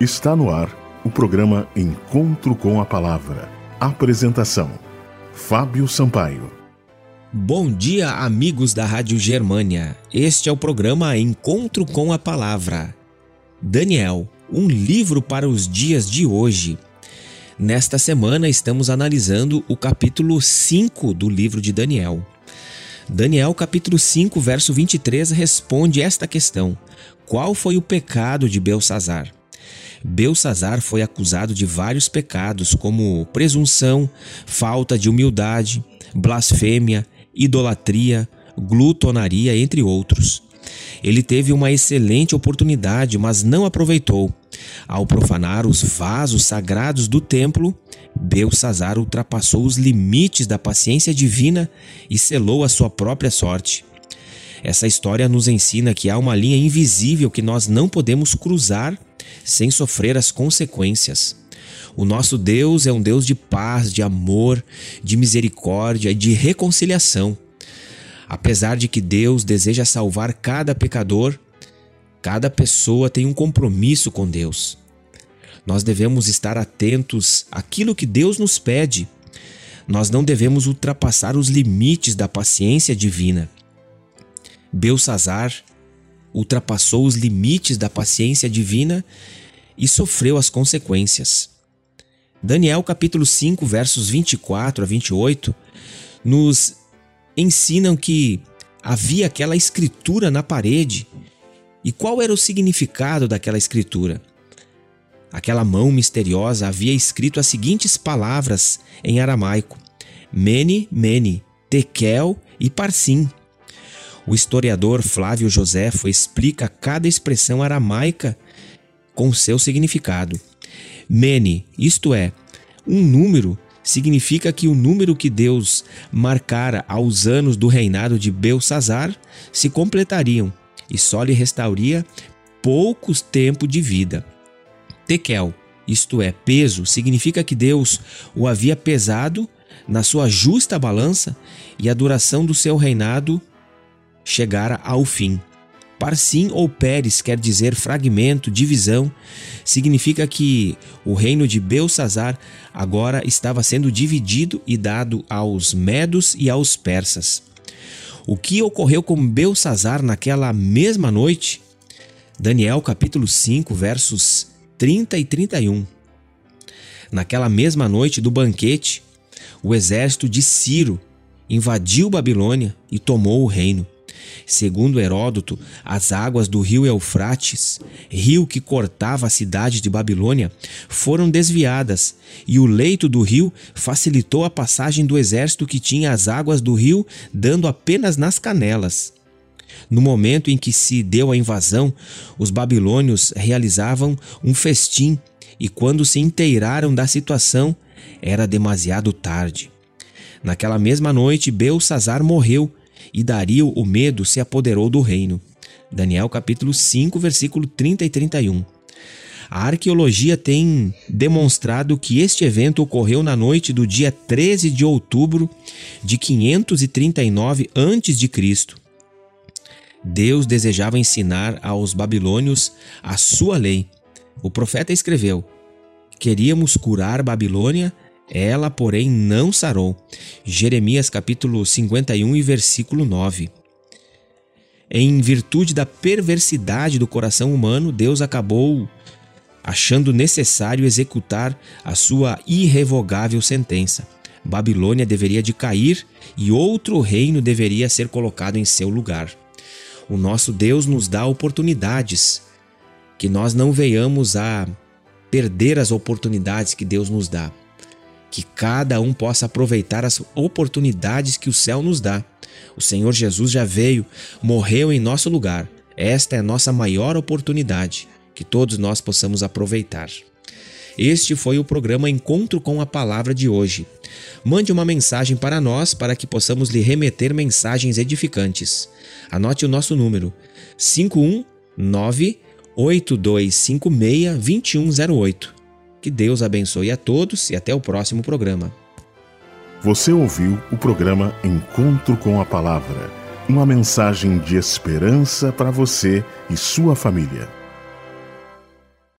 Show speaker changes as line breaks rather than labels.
Está no ar o programa Encontro com a Palavra. Apresentação: Fábio Sampaio.
Bom dia, amigos da Rádio Germânia. Este é o programa Encontro com a Palavra. Daniel, um livro para os dias de hoje. Nesta semana estamos analisando o capítulo 5 do livro de Daniel. Daniel, capítulo 5, verso 23, responde esta questão: Qual foi o pecado de Belsazar? Belsazar foi acusado de vários pecados, como presunção, falta de humildade, blasfêmia, idolatria, glutonaria, entre outros. Ele teve uma excelente oportunidade, mas não aproveitou. Ao profanar os vasos sagrados do templo, Belsazar ultrapassou os limites da paciência divina e selou a sua própria sorte. Essa história nos ensina que há uma linha invisível que nós não podemos cruzar sem sofrer as consequências. O nosso Deus é um Deus de paz, de amor, de misericórdia e de reconciliação. Apesar de que Deus deseja salvar cada pecador, cada pessoa tem um compromisso com Deus. Nós devemos estar atentos àquilo que Deus nos pede. Nós não devemos ultrapassar os limites da paciência divina. Belsazar ultrapassou os limites da paciência divina e sofreu as consequências. Daniel capítulo 5, versos 24 a 28 nos ensinam que havia aquela escritura na parede. E qual era o significado daquela escritura? Aquela mão misteriosa havia escrito as seguintes palavras em aramaico: Mene, Mene, Tekel e Parsim. O historiador Flávio Joséfo explica cada expressão aramaica com seu significado. Mene, isto é, um número, significa que o número que Deus marcara aos anos do reinado de Belsazar se completariam e só lhe restauraria poucos tempo de vida. Tekel, isto é, peso, significa que Deus o havia pesado na sua justa balança e a duração do seu reinado chegara ao fim. Parsim ou Pérez quer dizer fragmento, divisão. Significa que o reino de Belsazar agora estava sendo dividido e dado aos medos e aos persas. O que ocorreu com Belsazar naquela mesma noite? Daniel capítulo 5, versos 30 e 31. Naquela mesma noite do banquete, o exército de Ciro invadiu Babilônia e tomou o reino. Segundo Heródoto, as águas do rio Eufrates, rio que cortava a cidade de Babilônia, foram desviadas e o leito do rio facilitou a passagem do exército que tinha as águas do rio dando apenas nas canelas. No momento em que se deu a invasão, os babilônios realizavam um festim e, quando se inteiraram da situação, era demasiado tarde. Naquela mesma noite, Belsazar morreu e Dario, o medo, se apoderou do reino. Daniel capítulo 5, versículo 30 e 31. A arqueologia tem demonstrado que este evento ocorreu na noite do dia 13 de outubro de 539 a.C. Deus desejava ensinar aos babilônios a sua lei. O profeta escreveu: Queríamos curar Babilônia ela, porém, não sarou. Jeremias capítulo 51 e versículo 9. Em virtude da perversidade do coração humano, Deus acabou achando necessário executar a sua irrevogável sentença. Babilônia deveria de cair e outro reino deveria ser colocado em seu lugar. O nosso Deus nos dá oportunidades, que nós não venhamos a perder as oportunidades que Deus nos dá que cada um possa aproveitar as oportunidades que o céu nos dá. O Senhor Jesus já veio, morreu em nosso lugar. Esta é a nossa maior oportunidade, que todos nós possamos aproveitar. Este foi o programa Encontro com a Palavra de hoje. Mande uma mensagem para nós para que possamos lhe remeter mensagens edificantes. Anote o nosso número: 519 8256 2108. Que Deus abençoe a todos e até o próximo programa.
Você ouviu o programa Encontro com a Palavra uma mensagem de esperança para você e sua família.